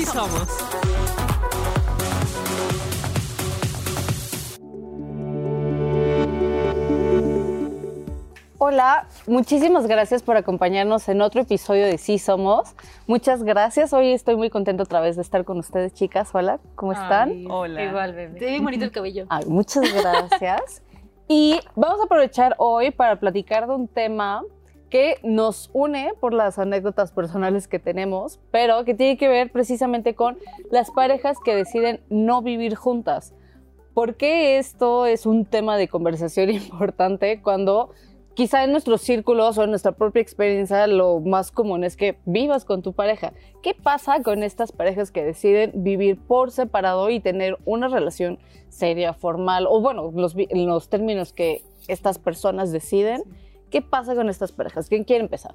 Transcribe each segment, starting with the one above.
Sí somos. Hola, muchísimas gracias por acompañarnos en otro episodio de Sí Somos. Muchas gracias. Hoy estoy muy contenta otra vez de estar con ustedes, chicas. Hola, ¿cómo están? Ay, Hola. Igual, bebé. Te ve bonito el cabello. Ay, muchas gracias. y vamos a aprovechar hoy para platicar de un tema que nos une por las anécdotas personales que tenemos, pero que tiene que ver precisamente con las parejas que deciden no vivir juntas. ¿Por qué esto es un tema de conversación importante cuando quizá en nuestros círculos o en nuestra propia experiencia lo más común es que vivas con tu pareja? ¿Qué pasa con estas parejas que deciden vivir por separado y tener una relación seria, formal, o bueno, los, los términos que estas personas deciden? ¿Qué pasa con estas parejas? ¿Quién quiere empezar?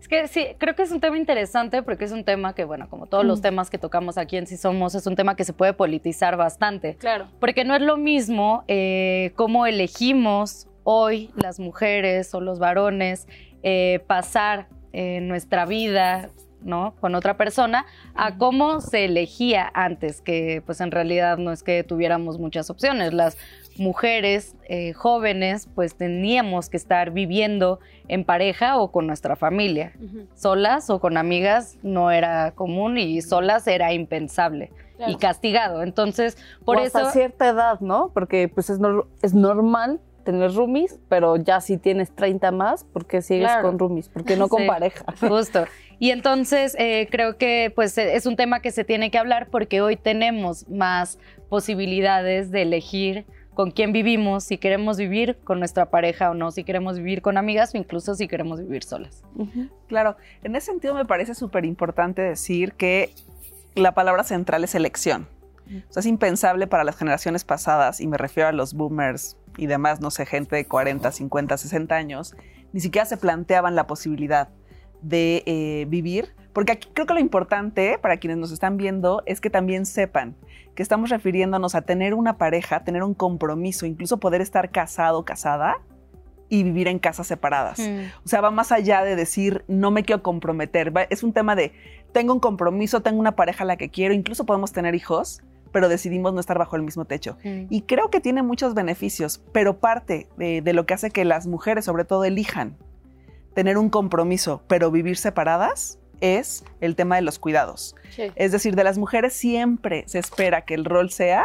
Es que sí, creo que es un tema interesante porque es un tema que, bueno, como todos los temas que tocamos aquí en Sí Somos, es un tema que se puede politizar bastante. Claro. Porque no es lo mismo eh, cómo elegimos hoy las mujeres o los varones eh, pasar eh, nuestra vida ¿no? con otra persona a cómo se elegía antes, que pues en realidad no es que tuviéramos muchas opciones. Las mujeres eh, jóvenes pues teníamos que estar viviendo en pareja o con nuestra familia. Solas o con amigas no era común y solas era impensable Claro. y castigado. Entonces, por o eso... hasta cierta edad, ¿no? Porque pues es, es normal tener roomies, pero ya si tienes 30 más, ¿por qué sigues Claro. con roomies? ¿Por qué no con Sí, pareja? Justo. Y entonces eh, creo que pues eh, es un tema que se tiene que hablar porque hoy tenemos más posibilidades de elegir con quién vivimos, si queremos vivir con nuestra pareja o no, si queremos vivir con amigas o incluso si queremos vivir solas. Claro, en ese sentido me parece súper importante decir que la palabra central es elección. O sea, es impensable para las generaciones pasadas, y me refiero a los boomers y demás, no sé, gente de 40, 50, 60 años, ni siquiera se planteaban la posibilidad de eh, vivir, porque aquí creo que lo importante para quienes nos están viendo es que también sepan que estamos refiriéndonos a tener una pareja, tener un compromiso, incluso poder estar casado, casada y vivir en casas separadas. O sea, va más allá de decir, no me quiero comprometer. Va- Es un tema de, tengo un compromiso, tengo una pareja a la que quiero, incluso podemos tener hijos, pero decidimos no estar bajo el mismo techo. Y creo que tiene muchos beneficios, pero parte de, de lo que hace que las mujeres, sobre todo, elijan tener un compromiso, pero vivir separadas, es el tema de los cuidados. Sí. Es decir, de las mujeres siempre se espera que el rol sea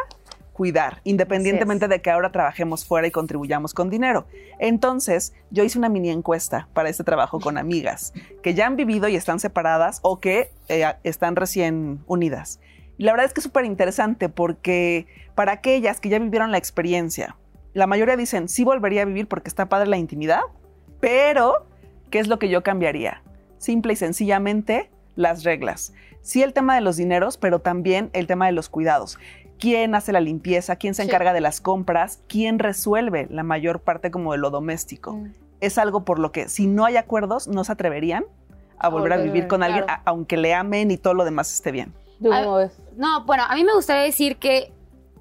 cuidar, independientemente de que ahora trabajemos fuera y contribuyamos con dinero. Entonces, yo hice una mini encuesta para este trabajo con amigas que ya han vivido y están separadas o que eh, están recién unidas. Y la verdad es que es súper interesante porque para aquellas que ya vivieron la experiencia, la mayoría dicen, sí volvería a vivir porque está padre la intimidad, pero ¿qué es lo que yo cambiaría? Simple y sencillamente las reglas. Sí el tema de los dineros, pero también el tema de los cuidados. ¿Quién hace la limpieza? ¿Quién se Sí. encarga de las compras? ¿Quién resuelve la mayor parte como de lo doméstico? Mm. Es algo por lo que si no hay acuerdos no se atreverían a volver a vivir con alguien, claro. a- aunque le amen y todo lo demás esté bien. ¿Tú Ah, cómo ves? No, bueno, a mí me gustaría decir que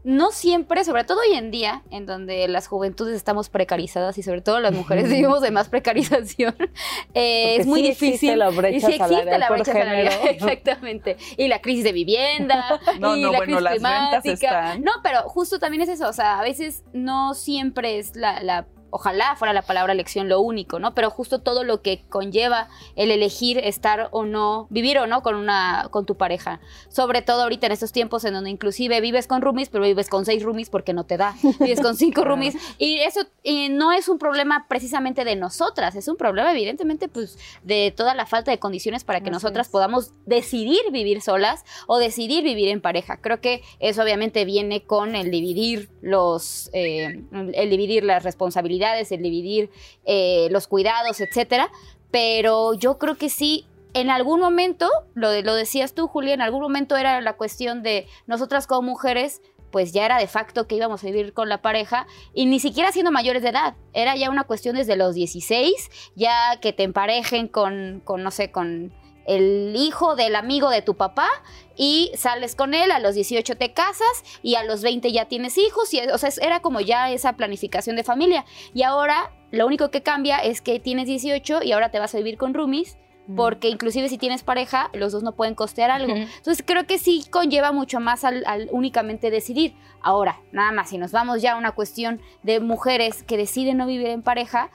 no siempre, sobre todo hoy en día, en donde las juventudes estamos precarizadas y sobre todo las mujeres vivimos de más precarización, eh, es muy sí difícil. la brecha y sí existe salarial la brecha género. salarial, exactamente. Y la crisis de vivienda, No, y no, la bueno, crisis las climática. están. No, pero justo también es eso, o sea, a veces no siempre es la, la- ojalá fuera la palabra elección lo único, ¿no? Pero justo todo lo que conlleva el elegir estar o no, vivir o no con una, con tu pareja. Sobre todo ahorita en estos tiempos en donde inclusive vives con roomies, pero vives con seis roomies porque no te da. Vives con cinco roomies. Y eso eh, no es un problema precisamente de nosotras, es un problema evidentemente pues de toda la falta de condiciones para que Así nosotras es. podamos decidir vivir solas o decidir vivir en pareja. Creo que eso obviamente viene con el dividir los, eh, el dividir las responsabilidades, el dividir eh, los cuidados, etcétera. Pero yo creo que sí, en algún momento, lo, lo decías tú, Julia, en algún momento era la cuestión de nosotras como mujeres pues ya era de facto que íbamos a vivir con la pareja y ni siquiera siendo mayores de edad. Era ya una cuestión desde los 16, ya que te emparejen con, con no sé, con el hijo del amigo de tu papá y sales con él, a los 18 te casas y a los 20 ya tienes hijos, y, o sea, es- era como ya esa planificación de familia. Y ahora lo único que cambia es que tienes 18 y ahora te vas a vivir con roomies porque inclusive si tienes pareja, los dos no pueden costear algo. Entonces creo que sí conlleva mucho más al, al únicamente decidir. Ahora, nada más, si nos vamos ya a una cuestión de mujeres que deciden no vivir en pareja,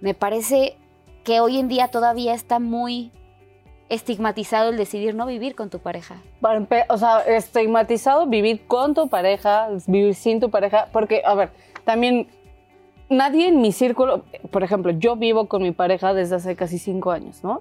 me parece que hoy en día todavía está muy estigmatizado el decidir no vivir con tu pareja. O sea, estigmatizado vivir con tu pareja, vivir sin tu pareja, porque, a ver, también nadie en mi círculo, por ejemplo, yo vivo con mi pareja desde hace casi cinco años, ¿no?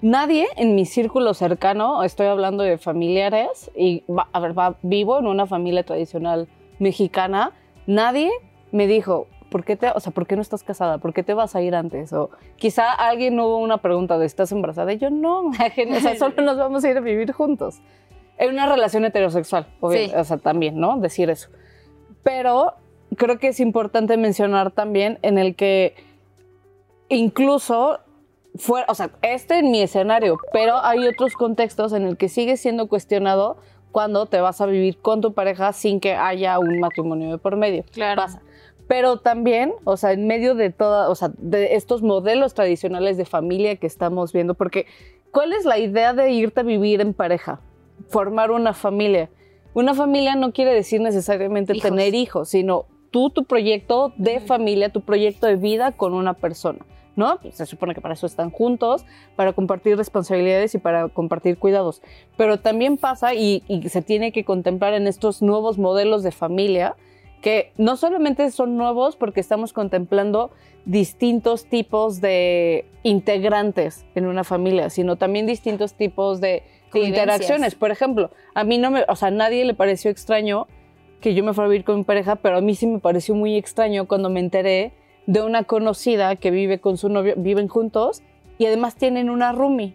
Nadie en mi círculo cercano, estoy hablando de familiares, y, a ver, va- vivo en una familia tradicional mexicana, nadie me dijo, ¿por qué, te, o sea, ¿por qué no estás casada? ¿Por qué te vas a ir antes? O quizá alguien hubo una pregunta de, ¿estás embarazada? Y yo, no, o sea, solo nos vamos a ir a vivir juntos. En una relación heterosexual, obvio, Sí. o sea, también, ¿no? Decir eso. Pero creo que es importante mencionar también en el que incluso fuera, o sea, este en mi escenario, pero hay otros contextos en el que sigue siendo cuestionado cuando te vas a vivir con tu pareja sin que haya un matrimonio de por medio. Claro. Pasa. Pero también, o sea, en medio de toda, o sea, de estos modelos tradicionales de familia que estamos viendo, porque ¿cuál es la idea de irte a vivir en pareja? Formar una familia. Una familia no quiere decir necesariamente Hijos. tener hijos, sino tú, tu proyecto de familia, tu proyecto de vida con una persona, ¿no? Pues se supone que para eso están juntos, para compartir responsabilidades y para compartir cuidados. Pero también pasa y, y se tiene que contemplar en estos nuevos modelos de familia que no solamente son nuevos porque estamos contemplando distintos tipos de integrantes en una familia, sino también distintos tipos de, interacciones. Por ejemplo, a mí no me, o sea, a nadie le pareció extraño que yo me fuera a vivir con mi pareja, pero a mí sí me pareció muy extraño cuando me enteré de una conocida que vive con su novio, viven juntos y además tienen una roomie.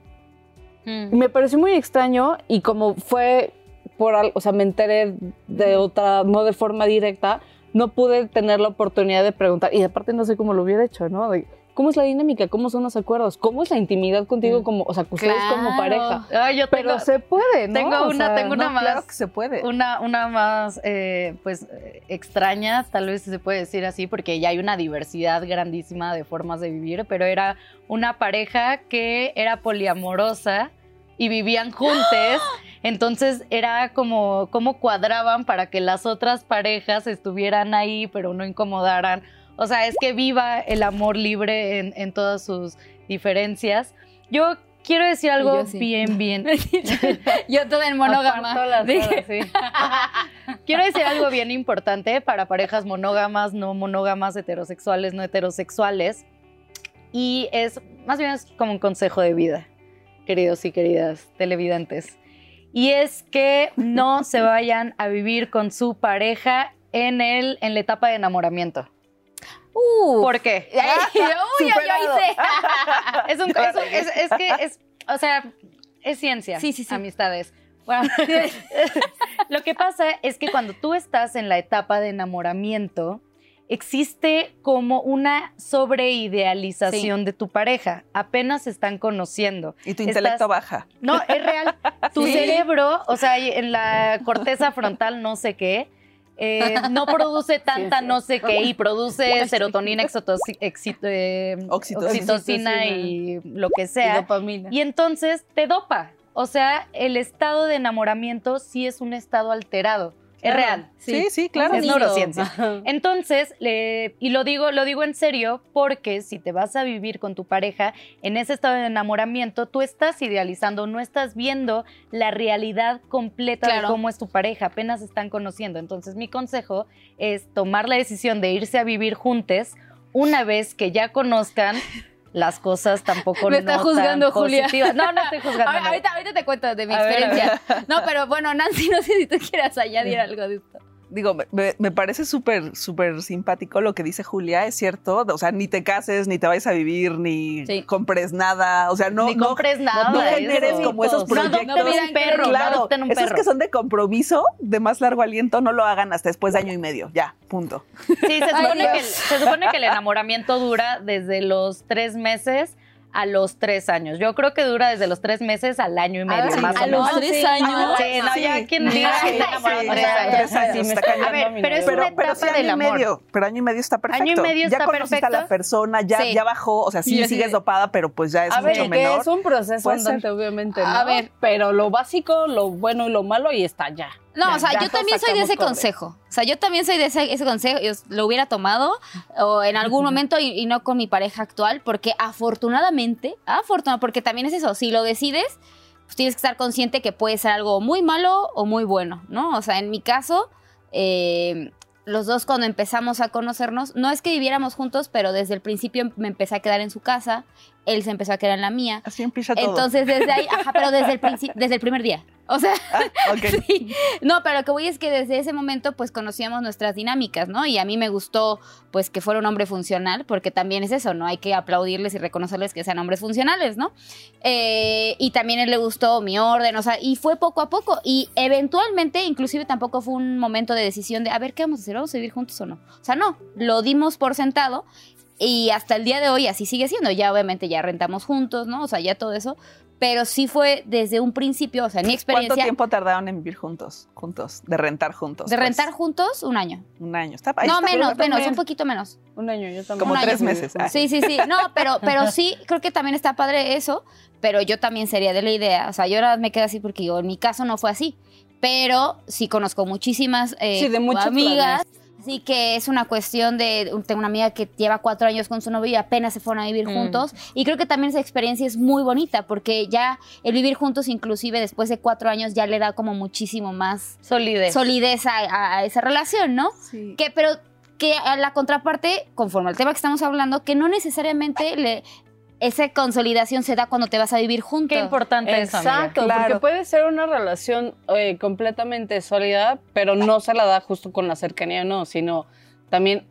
Mm. Y Me pareció muy extraño y como fue por algo, o sea, me enteré de otra, no de forma directa, no pude tener la oportunidad de preguntar. Y aparte no sé cómo lo hubiera hecho, ¿no? De, ¿Cómo es la dinámica? ¿Cómo son los acuerdos? ¿Cómo es la intimidad contigo Mm. como, o sea, ustedes como Claro. pareja? Ay, yo tengo, Pero se puede, ¿no? tengo O una- sea, tengo una No, más. claro que se puede. Una, una más, eh, pues, eh, extraña, tal vez se puede decir así, porque ya hay una diversidad grandísima de formas de vivir, pero era una pareja que era poliamorosa y vivían juntos. Entonces era como cómo cuadraban para que las otras parejas estuvieran ahí, pero no incomodaran. O sea, es que viva el amor libre en, en todas sus diferencias. Yo quiero decir algo sí. bien, bien. Yo toda en monógama. Las sí. Quiero decir algo bien importante para parejas monógamas, no monógamas, heterosexuales, no heterosexuales. Y es, más bien es como un consejo de vida, queridos y queridas televidentes. Y es que no se vayan a vivir con su pareja en, el, en la etapa de enamoramiento. Uh, ¿Por qué? Ay, uy, ay, hice. Es, un, es, un- es- es que es, o sea, es ciencia. Sí, sí, sí. Amistades. Bueno, lo que pasa es que cuando tú estás en la etapa de enamoramiento, existe como una sobreidealización de tu pareja. Apenas se están conociendo. Y tu Estás- intelecto baja. No, es real. Tu Sí. cerebro, o sea, en la corteza frontal no sé qué, eh, no produce tanta sí. no sé qué y produce serotonina, exotoci- exit- eh, Oxitocina. oxitocina y lo que Y sea. dopamina. Y entonces te dopa. O sea, el estado de enamoramiento sí es un estado alterado. Es real. Sí, sí, claro. Es neurociencia. Entonces, le- y lo digo, lo digo en serio, porque si te vas a vivir con tu pareja en ese estado de enamoramiento, tú estás idealizando, no estás viendo la realidad completa Claro. de cómo es tu pareja, apenas están conociendo. Entonces, mi consejo es tomar la decisión de irse a vivir juntos una vez que ya conozcan las cosas tampoco Me está no juzgando, tan Julia. positivas. No, no estoy juzgando. Ver, ahorita, ahorita te cuento de mi A ver, experiencia. No, pero bueno, Nancy, no sé si tú quieras añadir algo de esto. Digo, me- me, parece súper, súper simpático lo que dice Julia, es cierto. O sea, ni te cases, ni te vayas a vivir, ni Sí. compres nada. O sea, no, Ni no, compres nada. no eso. generes como esos No adopten proyectos. un perro, no Claro, adopten un esos perro. que son de compromiso, de más largo aliento, no lo hagan hasta después de año y medio. Ya, punto. Sí, se supone, Ay, que, se supone que el enamoramiento dura desde los tres meses a los tres años. Yo creo que dura desde los tres meses al año y medio, sí, más a o los menos. tres años. Sí, no, ya quien diga que está enamorado Sí, de sí, tres años. tres años, Sí, me está está cañón. A ver, pero es una Pero, pero sí, etapa año del y amor. medio, pero año y medio está perfecto. Año y medio ya está conociste a la persona, ya, Sí. ya bajó, o sea, sí sigues dopada, pero pues ya es A ver, mucho que menor. es un proceso andante, obviamente, A ver. Pero lo básico, lo bueno y lo malo, y está ya. No, o sea, yo también soy de ese cobre. consejo. O sea, yo también soy de ese, ese consejo. Yo lo hubiera tomado o en algún momento y, y no con mi pareja actual, porque afortunadamente, afortunadamente, porque también es eso, si lo decides, pues tienes que estar consciente que puede ser algo muy malo o muy bueno, ¿no? O sea, en mi caso, eh, los dos cuando empezamos a conocernos, no es que viviéramos juntos, pero desde el principio me empecé a quedar en su casa, él se empezó a quedar en la mía. Así empieza todo. Entonces, desde ahí, ajá, pero desde el, principio, desde el primer día. O sea, Ah. Sí. No, pero lo que voy es que desde ese momento pues conocíamos nuestras dinámicas, ¿no? Y a mí me gustó pues que fuera un hombre funcional, porque también es eso, ¿no? Hay que aplaudirles y reconocerles que sean hombres funcionales, ¿no? Eh, y también a él le gustó mi orden, o sea, y fue poco a poco. Y eventualmente, inclusive tampoco fue un momento de decisión de, a ver, ¿qué vamos a hacer? ¿Vamos a vivir juntos o no? O sea, no, lo dimos por sentado. Y hasta el día de hoy así sigue siendo. Ya obviamente ya rentamos juntos, ¿no? O sea, ya todo eso. Pero sí fue desde un principio, o sea, mi ¿Cuánto experiencia tiempo tardaron en vivir juntos? Juntos, de rentar juntos. de pues? rentar juntos, un año. Un año. Está, ahí no, está menos, menos, un poquito menos. Un año, yo también. Como Un tres año. meses. Ah. Sí, sí, sí. No, pero, pero sí, creo que también está padre eso, pero yo también sería de la idea. O sea, yo ahora me quedo así porque digo, en mi caso no fue así. Pero sí conozco muchísimas eh, Sí, de amigas. Así que es una cuestión de. Tengo una amiga que lleva cuatro años con su novio y apenas se fueron a vivir Mm. juntos. Y creo que también esa experiencia es muy bonita porque ya el vivir juntos, inclusive después de cuatro años, ya le da como muchísimo más Solidez. solidez a, a- a esa relación, ¿no? Sí. Que, pero que a la contraparte, conforme al tema que estamos hablando, que no necesariamente le, esa consolidación se da cuando te vas a vivir juntos. Qué importante eso, amiga. Exacto, Claro. porque puede ser una relación eh, completamente sólida, pero no se la da justo con la cercanía, no, sino también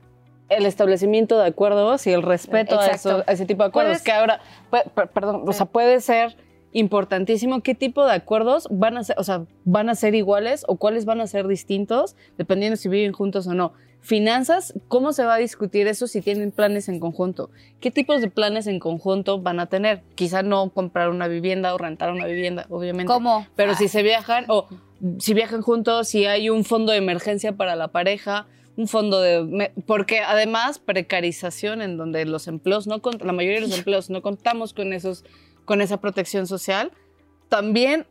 el establecimiento de acuerdos y el respeto a, Exacto. eso- a ese tipo de acuerdos. Puedes- Que ahora, perdón, o sea, puede ser importantísimo qué tipo de acuerdos van a ser, o sea, van a ser iguales o cuáles van a ser distintos, dependiendo si viven juntos o no. Finanzas, ¿cómo se va a discutir eso si tienen planes en conjunto? ¿Qué tipos de planes en conjunto van a tener? Quizá no comprar una vivienda o rentar una vivienda, obviamente. ¿Cómo? Pero Ah, si se viajan o si viajan juntos, si hay un fondo de emergencia para la pareja, un fondo de... Porque además, precarización en donde los empleos, no la mayoría de los empleos no contamos con, esos, con esa protección social, también,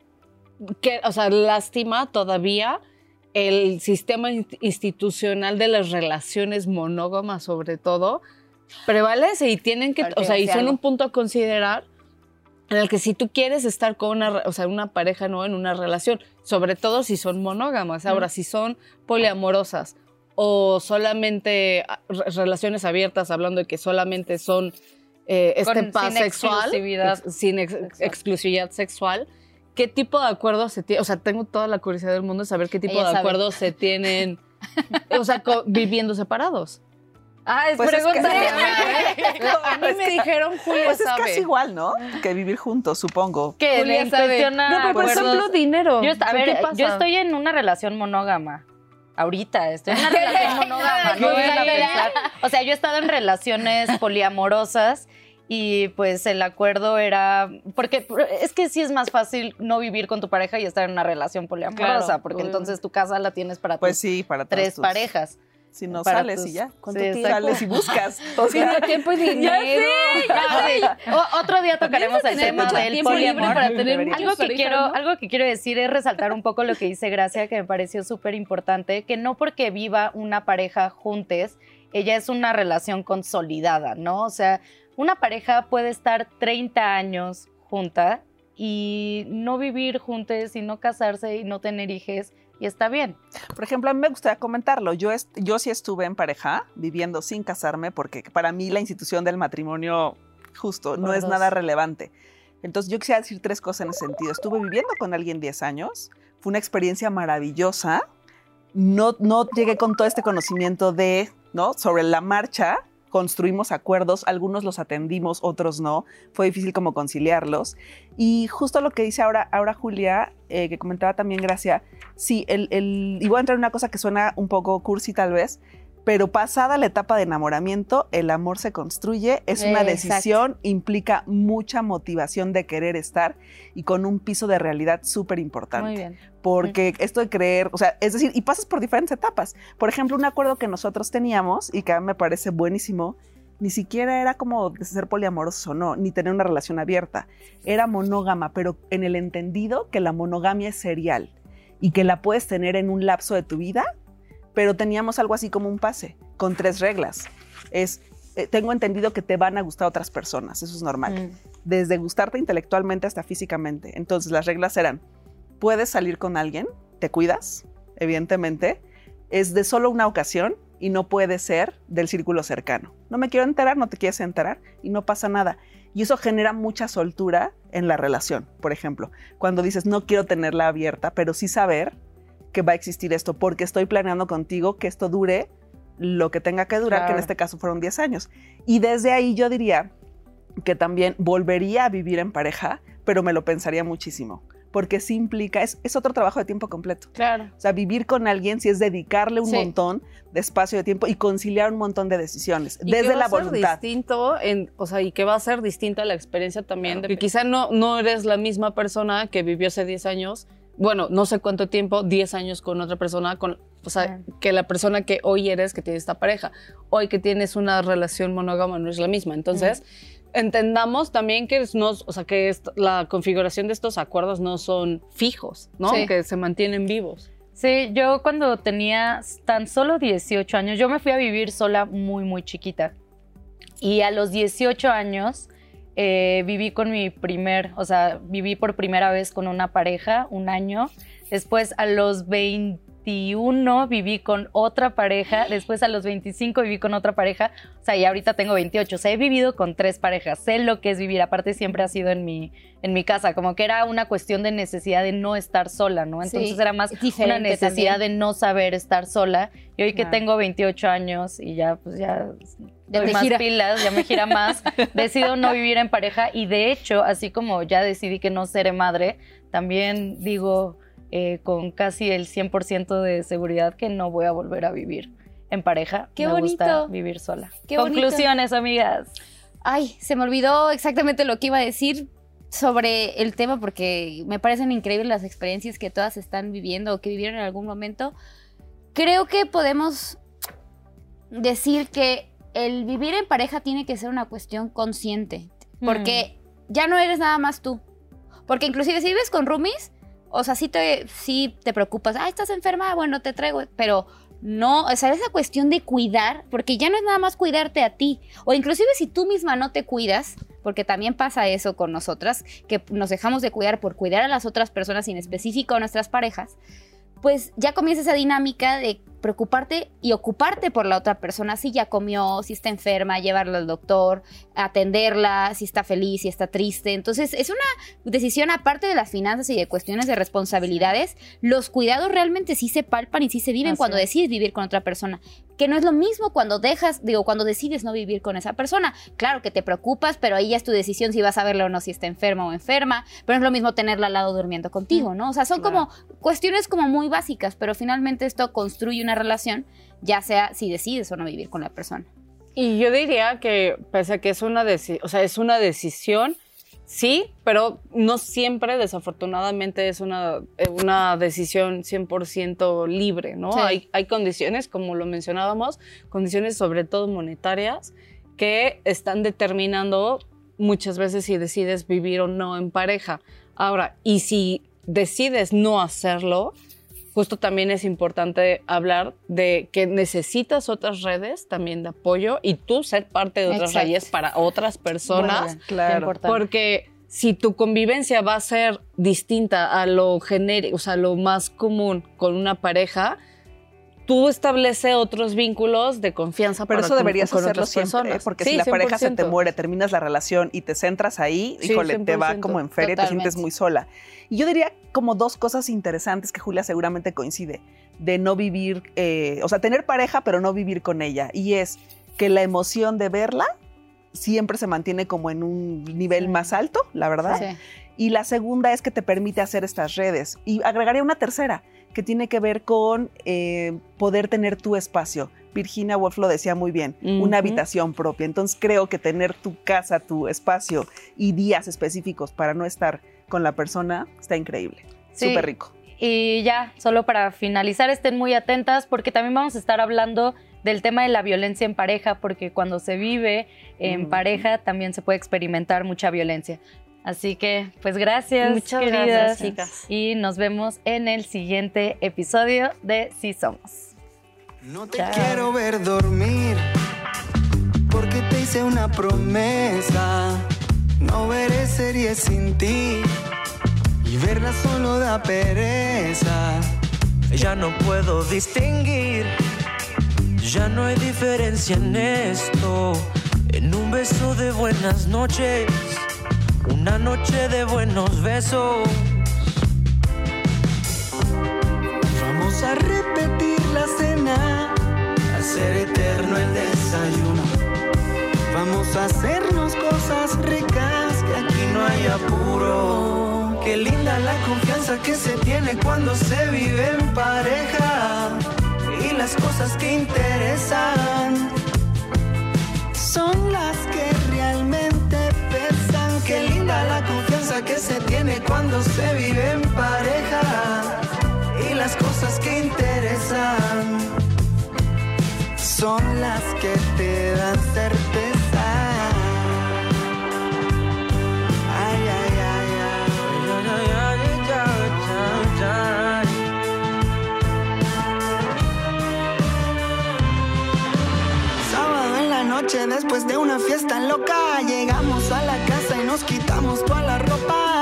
que, o sea, lástima todavía el sistema in- institucional de las relaciones monógamas sobre todo prevalece y tienen que, o sea, y son algo. un punto a considerar en el que si tú quieres estar con una, o sea, una pareja no en una relación, sobre todo si son monógamas, ahora si son poliamorosas o solamente ah, re- relaciones abiertas, hablando de que solamente son eh, este Con- paz sin sexual, exclusividad sin ex- sexual. exclusividad sexual, ¿qué tipo de acuerdos se tiene? O sea, tengo toda la curiosidad del mundo de saber qué tipo Ella de sabe. acuerdos se tienen, o sea, viviendo separados. Ah, es Pues es que- pregunta. A mí me dijeron, Julia Pues es sabe. casi igual, ¿no? Que vivir juntos, supongo. que Julia en sabe. No, pero por acuerdos- ejemplo, dinero. Yo, a ver, ¿qué pasa? yo estoy en una relación monógama. Ahorita estoy en una relación monógama. no a bien. pensar. O sea, yo he estado en relaciones poliamorosas y pues el acuerdo era porque es que sí es más fácil no vivir con tu pareja y estar en una relación poliamorosa, Claro, porque obvio. entonces tu casa la tienes para Pues tus sí, para todas tres tus- parejas. Si no para sales tus- y ya. ¿Cuánto Sí, sales y buscas? O sea, tiempo y dinero. O- otro día tocaremos el tema del poliamor. para tener. Algo que, quiero, algo que quiero decir es resaltar un poco lo que dice Gracia, que me pareció súper importante, que no porque viva una pareja juntes, ella es una relación consolidada, ¿no? O sea, una pareja puede estar 30 años junta y no vivir juntos y no casarse y no tener hijos y está bien. Por ejemplo, a mí me gustaría comentarlo. Yo, sí estuve en pareja, viviendo sin casarme, porque para mí la institución del matrimonio justo no es nada relevante. Entonces yo quisiera decir tres cosas en ese sentido. Estuve viviendo con alguien 10 años, fue una experiencia maravillosa. No, no llegué con todo este conocimiento de, ¿no? Sobre la marcha, construimos acuerdos, algunos los atendimos, otros no. Fue difícil como conciliarlos. Y justo lo que dice ahora, ahora Julia, eh, que comentaba también Gracia, sí, el, el, y voy a entrar en una cosa que suena un poco cursi tal vez, Pero pasada la etapa de enamoramiento, el amor se construye, es una Exacto. decisión, implica mucha motivación de querer estar y con un piso de realidad súper importante. Porque esto de creer, o sea, es decir, y pasas por diferentes etapas. Por ejemplo, un acuerdo que nosotros teníamos y que a mí me parece buenísimo, ni siquiera era como de ser poliamorosos o no, ni tener una relación abierta. Era monógama, pero en el entendido que la monogamia es serial y que la puedes tener en un lapso de tu vida, pero teníamos algo así como un pase con tres reglas. Es, eh, tengo entendido que te van a gustar otras personas, eso es normal Mm. desde gustarte intelectualmente hasta físicamente. Entonces las reglas eran, puedes salir con alguien, te cuidas, evidentemente, es de solo una ocasión y no puede ser del círculo cercano. No me quiero enterar, no te quieres enterar y no pasa nada. Y eso genera mucha soltura en la relación, por ejemplo, cuando dices, no quiero tenerla abierta, pero sí saber que va a existir esto, porque estoy planeando contigo que esto dure lo que tenga que durar, que en este caso fueron 10 años. Y desde ahí yo diría, que también volvería a vivir en pareja, pero me lo pensaría muchísimo, porque sí implica, es, es otro trabajo de tiempo completo. Claro. O sea, vivir con alguien sí es dedicarle un Sí. montón de espacio de tiempo y conciliar un montón de decisiones, Y que va la a ser voluntad. distinto, en, o sea, y que va a ser distinta la experiencia también. de que quizá no, no eres la misma persona que vivió hace 10 años, bueno, no sé cuánto tiempo, 10 años con otra persona, con, o sea, Claro. que la persona que hoy eres, que tienes esta pareja, hoy que tienes una relación monógama no es la misma. Entonces, entendamos también que, no, o sea, que la configuración de estos acuerdos no son fijos, ¿no? Sí. Que se mantienen vivos. Sí, yo cuando tenía tan solo 18 años, yo me fui a vivir sola muy, muy chiquita. Y a los 18 años eh, viví con mi primer, o sea, viví por primera vez con una pareja un año. Después a los 21 viví con otra pareja. Después a los 25 viví con otra pareja. O sea, y ahorita tengo 28. O sea, he vivido con tres parejas. Sé lo que es vivir. Aparte siempre ha sido en mi, en mi casa. Como que era una cuestión de necesidad de no estar sola, ¿no? Entonces Sí, era más una necesidad también. de no saber estar sola. Y hoy que tengo 28 años y ya, pues ya, Ya te más gira. pilas, ya me gira más, decido no vivir en pareja y de hecho, así como ya decidí que no seré madre, también digo eh, con casi el 100% de seguridad que no voy a volver a vivir en pareja. Qué me gusta vivir sola. Qué bonito. Conclusiones, amigas. Ay, se me olvidó exactamente lo que iba a decir sobre el tema porque me parecen increíbles las experiencias que todas están viviendo o que vivieron en algún momento. Creo que podemos decir que el vivir en pareja tiene que ser una cuestión consciente, porque ya no eres nada más tú. Porque inclusive si vives con roomies, o sea, sí te, sí te preocupas, ah, estás enferma, bueno, te traigo, pero no, o sea, esa cuestión de cuidar, porque ya no es nada más cuidarte a ti, o inclusive si tú misma no te cuidas, porque también pasa eso con nosotras, que nos dejamos de cuidar por cuidar a las otras personas, en específico a nuestras parejas, pues ya comienza esa dinámica de preocuparte y ocuparte por la otra persona, si ya comió, si está enferma, llevarla al doctor, atenderla, si está feliz, si está triste. Entonces es una decisión aparte de las finanzas y de cuestiones de responsabilidades, los cuidados realmente sí se palpan y sí se viven Así cuando es. decides vivir con otra persona, que no es lo mismo cuando dejas, digo, cuando decides no vivir con esa persona. Claro que te preocupas, pero ahí ya es tu decisión si vas a verla o no, si está enferma o enferma, pero no es lo mismo tenerla al lado durmiendo contigo, ¿no? O sea, son Claro. como cuestiones como muy básicas, pero finalmente esto construye una relación, ya sea si decides o no vivir con la persona. Y yo diría que, pese a que es una, o sea, es una decisión, sí, pero no siempre, desafortunadamente, es una, eh, una decisión 100% libre, ¿no? Sí. Hay, hay condiciones, como lo mencionábamos, condiciones sobre todo monetarias, que están determinando muchas veces si decides vivir o no en pareja. Ahora, y si decides no hacerlo, justo también es importante hablar de que necesitas otras redes también de apoyo y tú ser parte de otras Exacto. redes para otras personas, claro. porque si tu convivencia va a ser distinta a lo genérico, o sea, lo más común con una pareja, tú establece otros vínculos de confianza Pero para eso deberías con hacerlo otras siempre, ¿eh? personas. porque Sí, si la pareja se te 100%. muere, terminas la relación y te centras ahí, Sí, híjole, te va 100%, como en feria y te sientes totalmente. muy sola. Y yo diría como dos cosas interesantes que Julia seguramente coincide, de no vivir, eh, o sea, tener pareja pero no vivir con ella. Y es que la emoción de verla siempre se mantiene como en un nivel Sí. más alto, la verdad. Sí. Y la segunda es que te permite hacer estas redes. Y agregaría una tercera, que tiene que ver con eh, poder tener tu espacio. Virginia Woolf lo decía muy bien, una habitación propia. Entonces creo que tener tu casa, tu espacio y días específicos para no estar con la persona está increíble. Sí. Súper rico. Y ya, solo para finalizar, estén muy atentas porque también vamos a estar hablando del tema de la violencia en pareja, porque cuando se vive en Ujú. pareja también se puede experimentar mucha violencia. Así que, pues gracias, Muchas queridas. gracias, chicas. Y nos vemos en el siguiente episodio de Sí Somos. No te Chao. quiero ver dormir, porque te hice una promesa. No veré series sin ti, y verla solo da pereza. Ya no puedo distinguir, ya no hay diferencia en esto. En un beso de buenas noches, una noche de buenos besos. Vamos a repetir la cena, hacer eterno el desayuno. Vamos a hacernos cosas ricas, que aquí no hay apuro. Qué linda la confianza que se tiene cuando se vive en pareja. Y las cosas que interesan son las que. Qué linda la confianza que se tiene cuando se vive en pareja y las cosas que interesan son las que te dan certeza. Ay, ay, ay, ay. Sábado en la noche después de una fiesta loca llegamos a la quitamos toda la ropa.